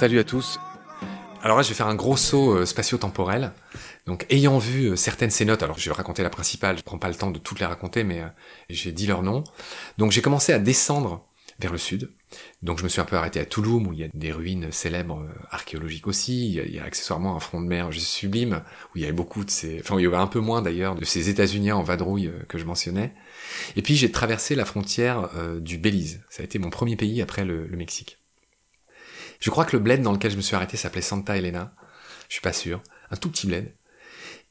Salut à tous. Alors là, je vais faire un gros saut euh, spatio-temporel. Donc, ayant vu euh, certaines ces notes, alors je vais raconter la principale, je prends pas le temps de toutes les raconter, mais euh, j'ai dit leur nom. Donc, j'ai commencé à descendre vers le sud. Donc, je me suis un peu arrêté à Touloum, où il y a des ruines célèbres archéologiques aussi. Il y, a, accessoirement un front de mer juste sublime, où il y avait beaucoup de ces, enfin, il y avait un peu moins d'ailleurs de ces États-Unis en vadrouille que je mentionnais. Et puis, j'ai traversé la frontière du Belize. Ça a été mon premier pays après le Mexique. Je crois que le bled dans lequel je me suis arrêté s'appelait Santa Elena. Je suis pas sûr. Un tout petit bled.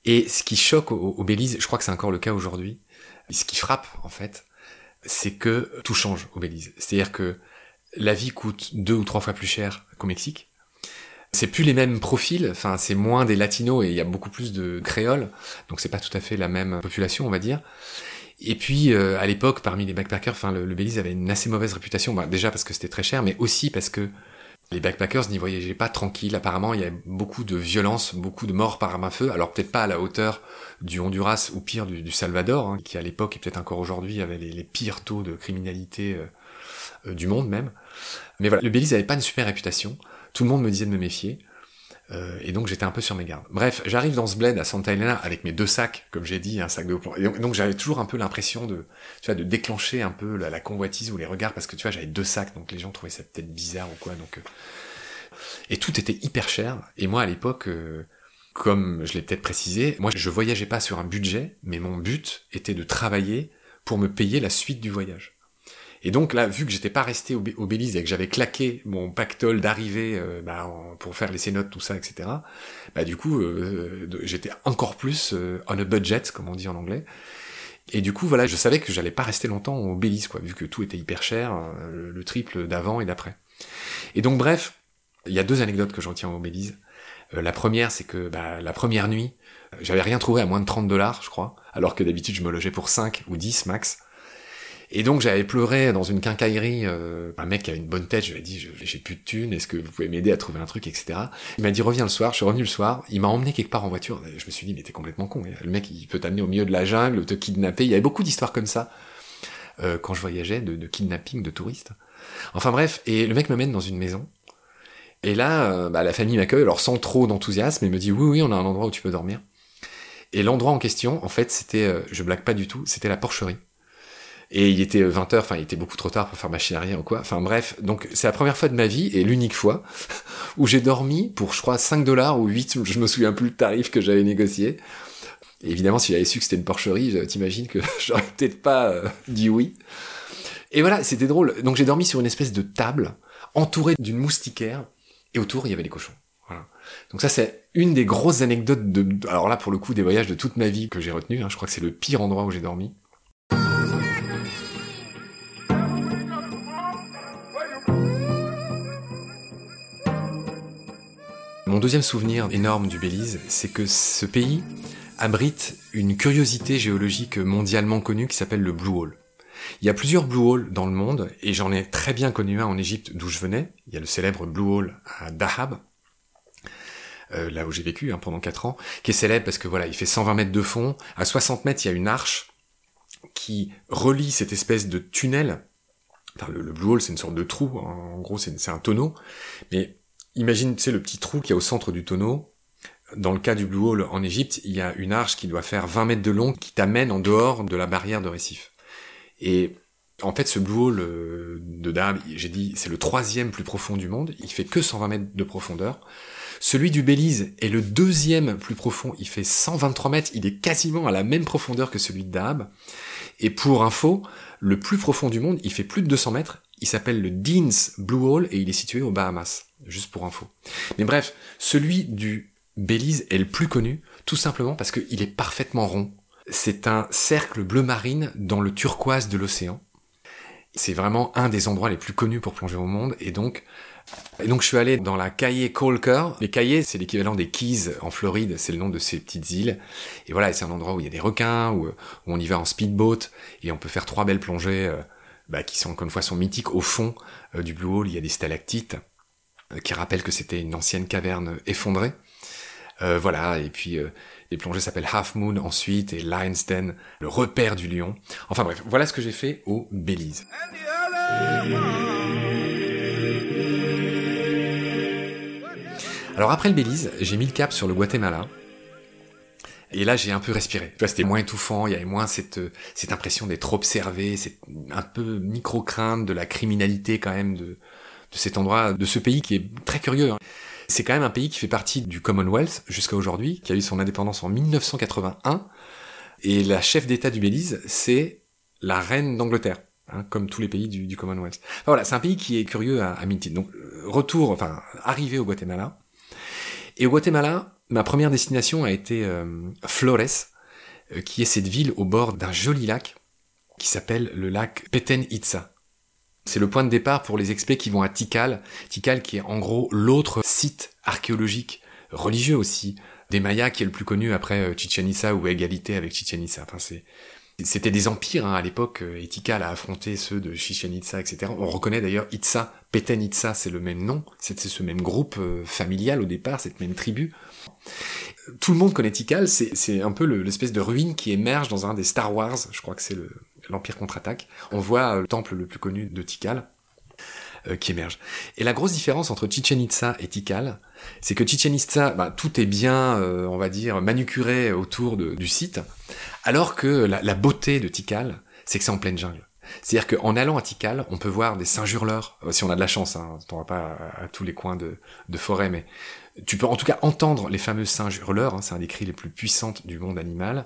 Et ce qui choque au, Belize, je crois que c'est encore le cas aujourd'hui, ce qui frappe en fait, c'est que tout change au Belize. C'est-à-dire que la vie coûte deux ou trois fois plus cher qu'au Mexique. C'est plus les mêmes profils, enfin c'est moins des latinos et il y a beaucoup plus de créoles, donc c'est pas tout à fait la même population, on va dire. Et puis euh, à l'époque, parmi les backpackers, enfin le, Belize avait une assez mauvaise réputation, bah, déjà parce que c'était très cher, mais aussi parce que les backpackers n'y voyageaient pas tranquille. Apparemment, il y avait beaucoup de violence, beaucoup de morts par arme à feu. Alors peut-être pas à la hauteur du Honduras ou pire du, Salvador, hein, qui à l'époque et peut-être encore aujourd'hui avait les, pires taux de criminalité euh, euh, du monde même. Mais voilà, le Belize n'avait pas une super réputation. Tout le monde me disait de me méfier. Euh, et donc j'étais un peu sur mes gardes. Bref, j'arrive dans ce bled à Santa Elena avec mes deux sacs, comme j'ai dit, un sac de plomb. Et donc, j'avais toujours un peu l'impression de, tu vois, de déclencher un peu la, convoitise ou les regards parce que tu vois, j'avais deux sacs, donc les gens trouvaient ça peut-être bizarre ou quoi. Donc euh. et tout était hyper cher. Et moi à l'époque, comme je l'ai peut-être précisé, moi je voyageais pas sur un budget, mais mon but était de travailler pour me payer la suite du voyage. Et donc là, vu que j'étais pas resté au, Belize et que j'avais claqué mon pactole d'arrivée euh, bah, pour faire les notes, tout ça, etc. Bah du coup, euh, j'étais encore plus euh, on a budget, comme on dit en anglais. Et du coup, voilà, je savais que j'allais pas rester longtemps au Belize, quoi, vu que tout était hyper cher, le triple d'avant et d'après. Et donc, bref, il y a deux anecdotes que j'en tiens au Belize. la première, c'est que bah, la première nuit, j'avais rien trouvé à moins de 30 dollars, je crois, alors que d'habitude je me logeais pour 5 ou 10 max. Et donc j'avais pleuré dans une quincaillerie, euh, un mec qui avait une bonne tête, je lui ai dit j'ai plus de thunes, est-ce que vous pouvez m'aider à trouver un truc, etc. Il m'a dit reviens le soir, je suis revenu le soir, il m'a emmené quelque part en voiture, je me suis dit mais t'es complètement con, le mec il peut t'amener au milieu de la jungle, te kidnapper, il y avait beaucoup d'histoires comme ça euh, quand je voyageais, de, kidnapping de touristes. Enfin bref, et le mec m'amène dans une maison, et là euh, bah, la famille m'accueille, alors sans trop d'enthousiasme, et me dit oui oui on a un endroit où tu peux dormir. Et l'endroit en question, en fait, c'était, je blague pas du tout, c'était la porcherie. Et il était 20h, enfin il était beaucoup trop tard pour faire machine rien ou quoi. Enfin bref, donc c'est la première fois de ma vie et l'unique fois où j'ai dormi pour je crois 5 dollars ou 8, je me souviens plus le tarif que j'avais négocié. évidemment, si j'avais su que c'était une porcherie, t'imagines que j'aurais peut-être pas euh, dit oui. Et voilà, c'était drôle. Donc j'ai dormi sur une espèce de table entourée d'une moustiquaire et autour il y avait des cochons. Voilà. Donc ça c'est une des grosses anecdotes de, alors là pour le coup des voyages de toute ma vie que j'ai retenu. Hein. Je crois que c'est le pire endroit où j'ai dormi. Mon deuxième souvenir énorme du Belize, c'est que ce pays abrite une curiosité géologique mondialement connue qui s'appelle le Blue Hole. Il y a plusieurs Blue Hole dans le monde, et j'en ai très bien connu un en Égypte d'où je venais. Il y a le célèbre Blue Hole à Dahab, euh, là où j'ai vécu hein, pendant 4 ans, qui est célèbre parce que voilà, il fait 120 mètres de fond. À 60 mètres, il y a une arche qui relie cette espèce de tunnel. Le, Blue Hole, c'est une sorte de trou, en gros, c'est un tonneau. Mais imagine, tu le petit trou qu'il y a au centre du tonneau. Dans le cas du Blue Hole en Égypte, il y a une arche qui doit faire 20 mètres de long qui t'amène en dehors de la barrière de récif. Et en fait, ce Blue Hole euh, de Dahab, j'ai dit, c'est le troisième plus profond du monde. Il fait que 120 mètres de profondeur. Celui du Belize est le deuxième plus profond. Il fait 123 mètres. Il est quasiment à la même profondeur que celui de Dahab. Et pour info, le plus profond du monde, il fait plus de 200 mètres. Il s'appelle le Dean's Blue Hole et il est situé aux Bahamas juste pour info. Mais bref, celui du Belize est le plus connu, tout simplement parce qu'il est parfaitement rond. C'est un cercle bleu marine dans le turquoise de l'océan. C'est vraiment un des endroits les plus connus pour plonger au monde, et donc, et donc je suis allé dans la Caillé Colker. Les Caillés, c'est l'équivalent des Keys en Floride, c'est le nom de ces petites îles. Et voilà, c'est un endroit où il y a des requins, où, on y va en speedboat, et on peut faire trois belles plongées, euh, bah, qui sont encore une fois sont mythiques. Au fond euh, du Blue Hole, il y a des stalactites. Euh, qui rappelle que c'était une ancienne caverne effondrée. Euh, voilà, et puis les plongées s'appellent Half Moon ensuite et Lion's Den, le repère du lion. Enfin bref, voilà ce que j'ai fait au Belize. Alors après le Belize, j'ai mis le cap sur le Guatemala. Et là, j'ai un peu respiré. C'était moins étouffant, il y avait moins cette, cette impression d'être observé, cette un peu micro-crainte de la criminalité quand même de, de cet endroit, de ce pays qui est très curieux. Hein. C'est quand même un pays qui fait partie du Commonwealth jusqu'à aujourd'hui, qui a eu son indépendance en 1981. Et la chef d'État du Belize, c'est la reine d'Angleterre. Hein, comme tous les pays du, Commonwealth. Voilà, c'est un pays qui est curieux à, à Donc, retour, enfin, arrivé au Guatemala. Et au Guatemala, ma première destination a été euh, Flores, euh, qui est cette ville au bord d'un joli lac qui s'appelle le lac Peten Itza. C'est le point de départ pour les experts qui vont à Tikal. Tikal qui est en gros l'autre site archéologique, religieux aussi, des Mayas qui est le plus connu après euh, Chichen Itza ou égalité avec Chichen Itza. Enfin, c'était des empires hein, à l'époque, et Tikal a affronté ceux de Chichen Itza, etc. On reconnaît d'ailleurs Itza, Peten Itza, c'est le même nom, c'est ce même groupe familial au départ, cette même tribu. Tout le monde connaît Tikal, c'est un peu l'espèce de ruine qui émerge dans un des Star Wars, je crois que c'est l'Empire contre-attaque. On voit euh, le temple le plus connu de Tikal euh, qui émerge. Et la grosse différence entre Chichen et Tikal, c'est que Chichen bah, tout est bien, euh, on va dire, manucuré autour du site, alors que la, beauté de Tikal, c'est que c'est en pleine jungle. C'est-à-dire qu'en allant à Tikal, on peut voir des singes hurleurs, si on a de la chance, hein, on va pas à, tous les coins de, forêt, mais tu peux en tout cas entendre les fameux singes hurleurs, hein, c'est un des cris les plus puissantes du monde animal.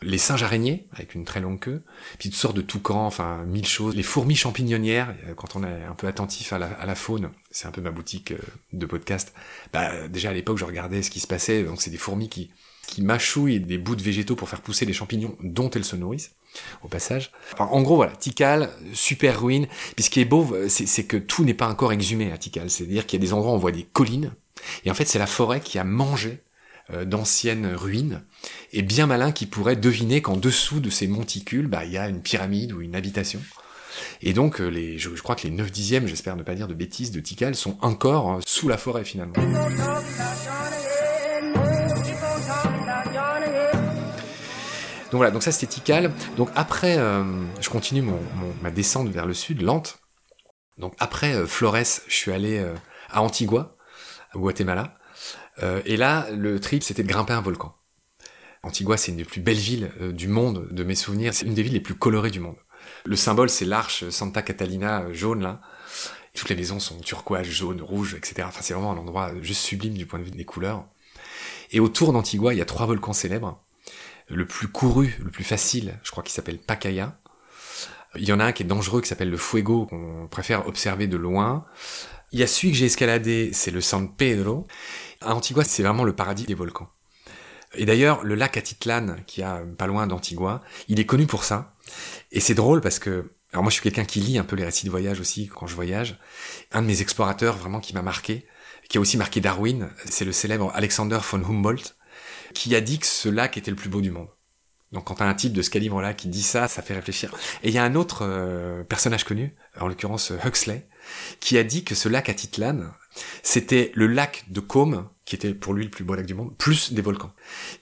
Les singes araignées, avec une très longue queue, puis toutes sortes de toucans, enfin mille choses. Les fourmis champignonnières, euh, quand on est un peu attentif à la, faune, c'est un peu ma boutique euh, de podcast. Bah, déjà à l'époque, je regardais ce qui se passait, donc c'est des fourmis qui, qui mâchouillent des bouts de végétaux pour faire pousser les champignons dont elles se nourrissent au passage. en gros, voilà, Tikal, super ruine. Puis ce qui est beau, c'est que tout n'est pas encore exhumé à Tikal. C'est-à-dire qu'il y a des endroits où on voit des collines, et en fait, c'est la forêt qui a mangé euh, d'anciennes ruines, et bien malin qui pourrait deviner qu'en dessous de ces monticules, bah, il y a une pyramide ou une habitation. Et donc, euh, les, je, crois que les 9 dixièmes, j'espère ne pas dire de bêtises, de Tikal sont encore euh, sous la forêt finalement. Donc voilà, donc ça c'était Tikal. Donc après, je continue mon, ma descente vers le sud, lente. Donc après Flores, je suis allé à Antigua, au Guatemala. Euh, et là, le trip, c'était de grimper un volcan. Antigua, c'est une des plus belles villes euh, du monde, de mes souvenirs. C'est une des villes les plus colorées du monde. Le symbole, c'est l'arche Santa Catalina euh, jaune, là. Toutes les maisons sont turquoise, jaune, rouge, etc. Enfin, c'est vraiment un endroit juste sublime du point de vue des couleurs. Et autour d'Antigua, il y a trois volcans célèbres. Le plus couru, le plus facile, je crois qu'il s'appelle Pacaya. Il y en a un qui est dangereux, qui s'appelle le Fuego, qu'on préfère observer de loin. Il y a celui que j'ai escaladé, c'est le San Pedro. À Antigua, c'est vraiment le paradis des volcans. Et d'ailleurs, le lac Atitlan, qui a pas loin d'Antigua, il est connu pour ça. Et c'est drôle parce que, alors moi je suis quelqu'un qui lit un peu les récits de voyage aussi quand je voyage. Un de mes explorateurs vraiment qui m'a marqué, qui a aussi marqué Darwin, c'est le célèbre Alexander von Humboldt, qui a dit que ce lac était le plus beau du monde. Donc quand t'as un type de ce calibre-là qui dit ça, ça fait réfléchir. Et il y a un autre euh, personnage connu, en l'occurrence Huxley, qui a dit que ce lac Atitlan, c'était le lac de Côme, qui était pour lui le plus beau lac du monde, plus des volcans.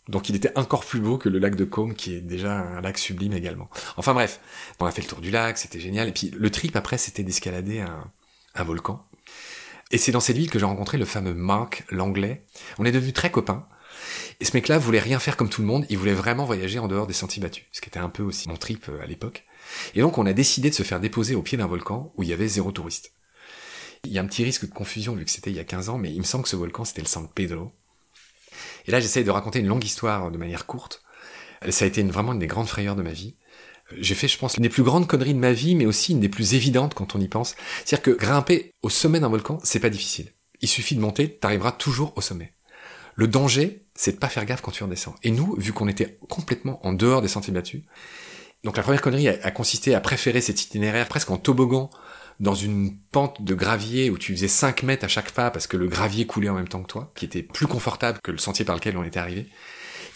Donc il était encore plus beau que le lac de Côme, qui est déjà un lac sublime également. Enfin bref, on a fait le tour du lac, c'était génial. Et puis le trip après, c'était d'escalader un, un volcan. Et c'est dans cette ville que j'ai rencontré le fameux Mark, l'anglais. On est devenus très copains. Et ce mec-là voulait rien faire comme tout le monde, il voulait vraiment voyager en dehors des sentiers battus, ce qui était un peu aussi mon trip euh, à l'époque. Et donc on a décidé de se faire déposer au pied d'un volcan où il y avait zéro touriste. Il y a un petit risque de confusion vu que c'était il y a 15 ans, mais il me semble que ce volcan c'était le San Pedro. Et là j'essaye de raconter une longue histoire de manière courte. Ça a été vraiment une des grandes frayeurs de ma vie. J'ai fait, je pense, une des plus grandes conneries de ma vie, mais aussi une des plus évidentes quand on y pense. C'est-à-dire que grimper au sommet d'un volcan, c'est pas difficile. Il suffit de monter, t'arriveras toujours au sommet. Le danger, c'est de pas faire gaffe quand tu redescends. Et nous, vu qu'on était complètement en dehors des sentiers battus, donc la première connerie a, consisté à préférer cet itinéraire presque en toboggan dans une pente de gravier où tu faisais 5 mètres à chaque pas parce que le gravier coulait en même temps que toi, qui était plus confortable que le sentier par lequel on était arrivé.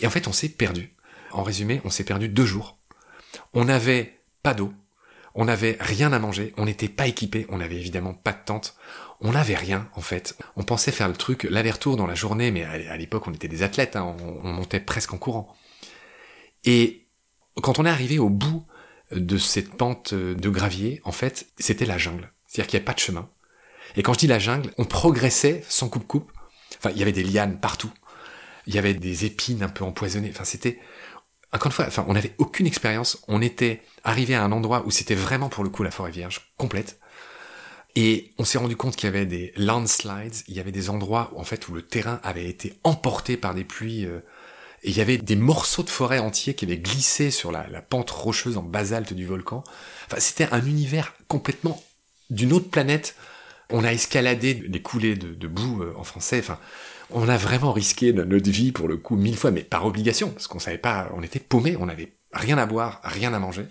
Et en fait, on s'est perdu. En résumé, on s'est perdu deux jours. On n'avait pas d'eau, On n'avait rien à manger, on n'était pas équipé, on n'avait évidemment pas de tente, on n'avait rien en fait. On pensait faire le truc, l'aller-retour dans la journée, mais à l'époque on était des athlètes, hein, on, on montait presque en courant. Et quand on est arrivé au bout de cette pente de gravier, en fait, c'était la jungle. C'est-à-dire qu'il n'y a pas de chemin. Et quand je dis la jungle, on progressait sans coupe-coupe. Enfin, il y avait des lianes partout. Il y avait des épines un peu empoisonnées. Enfin, c'était, encore une fois, on n'avait aucune expérience. On était arrivé à un endroit où c'était vraiment pour le coup la forêt vierge, complète. Et on s'est rendu compte qu'il y avait des landslides, il y avait des endroits où, en fait, où le terrain avait été emporté par des pluies, euh, et il y avait des morceaux de forêt entiers qui avaient glissé sur la, pente rocheuse en basalte du volcan. Enfin, c'était un univers complètement d'une autre planète. On a escaladé des coulées de, boue euh, en français. Enfin, on a vraiment risqué notre vie pour le coup mille fois, mais par obligation, parce qu'on savait pas, on était paumés, on n'avait rien à boire, rien à manger.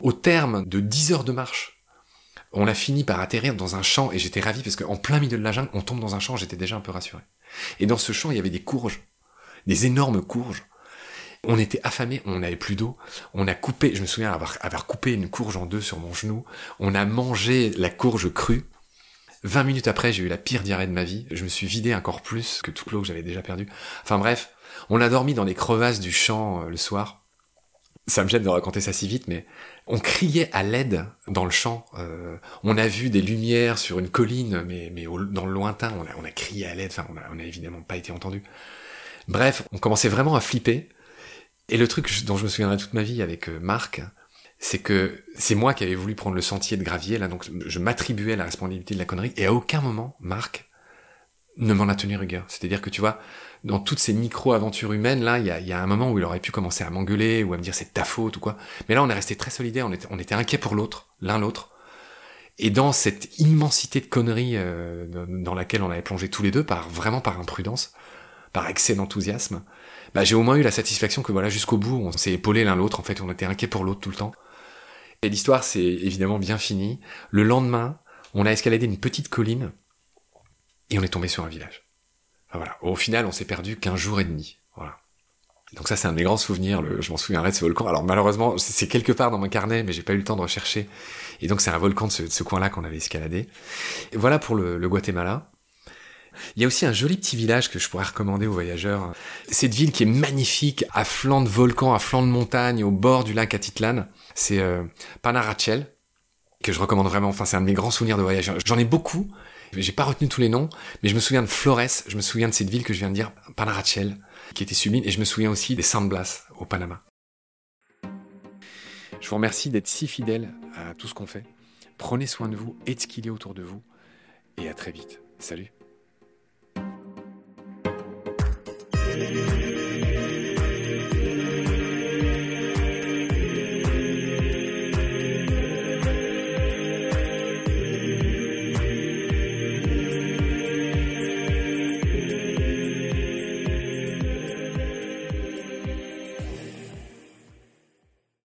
Au terme de 10 heures de marche, on a fini par atterrir dans un champ et j'étais ravi parce qu'en plein milieu de la jungle, on tombe dans un champ, j'étais déjà un peu rassuré. Et dans ce champ, il y avait des courges, des énormes courges. On était affamés, on n'avait plus d'eau. On a coupé, je me souviens avoir, avoir coupé une courge en deux sur mon genou. On a mangé la courge crue. 20 minutes après, j'ai eu la pire diarrhée de ma vie. Je me suis vidé encore plus que toute l'eau que j'avais déjà perdue. Enfin bref, on a dormi dans les crevasses du champ euh, le soir. Ça me gêne de raconter ça si vite, mais on criait à l'aide dans le champ. Euh, on a vu des lumières sur une colline, mais, mais dans le lointain, on a, crié à l'aide. Enfin, on a, on a évidemment pas été entendu. Bref, on commençait vraiment à flipper. Et le truc dont je me souviendrai toute ma vie avec euh, Marc, c'est que c'est moi qui avais voulu prendre le sentier de gravier, là, donc je m'attribuais la responsabilité de la connerie, et à aucun moment, Marc ne m'en a tenu rigueur. C'est-à-dire que tu vois, dans toutes ces micro-aventures humaines, là, il y a, y a, un moment où il aurait pu commencer à m'engueuler ou à me dire c'est ta faute ou quoi. Mais là, on est resté très solidaire, on était, on était inquiets pour l'autre, l'un l'autre. Et dans cette immensité de conneries euh, dans laquelle on avait plongé tous les deux, par vraiment par imprudence, par excès d'enthousiasme, bah, j'ai au moins eu la satisfaction que voilà, jusqu'au bout, on s'est épaulé l'un l'autre, en fait, on était inquiets pour l'autre tout le temps. Et l'histoire, c'est évidemment bien fini. Le lendemain, on a escaladé une petite colline, et on est tombé sur un village. Voilà. Au final, on s'est perdu qu'un jour et demi. Voilà. Donc ça, c'est un des grands souvenirs. Je m'en souviendrai de ce volcan. Alors malheureusement, c'est quelque part dans mon carnet, mais j'ai pas eu le temps de rechercher. Et donc c'est un volcan de ce, coin-là qu'on avait escaladé. Et voilà pour le, Guatemala. Il y a aussi un joli petit village que je pourrais recommander aux voyageurs. Cette ville qui est magnifique, à flanc de volcan, à flanc de montagne, au bord du lac Atitlan, c'est euh, Panarachel, que je recommande vraiment. Enfin, c'est un de mes grands souvenirs de voyage. J'en ai beaucoup. J'ai pas retenu tous les noms, mais je me souviens de Flores, je me souviens de cette ville que je viens de dire, Panarachel, qui était sublime, et je me souviens aussi des San Blas au Panama. Je vous remercie d'être si fidèle à tout ce qu'on fait. Prenez soin de vous et de ce qu'il a autour de vous, et à très vite. Salut.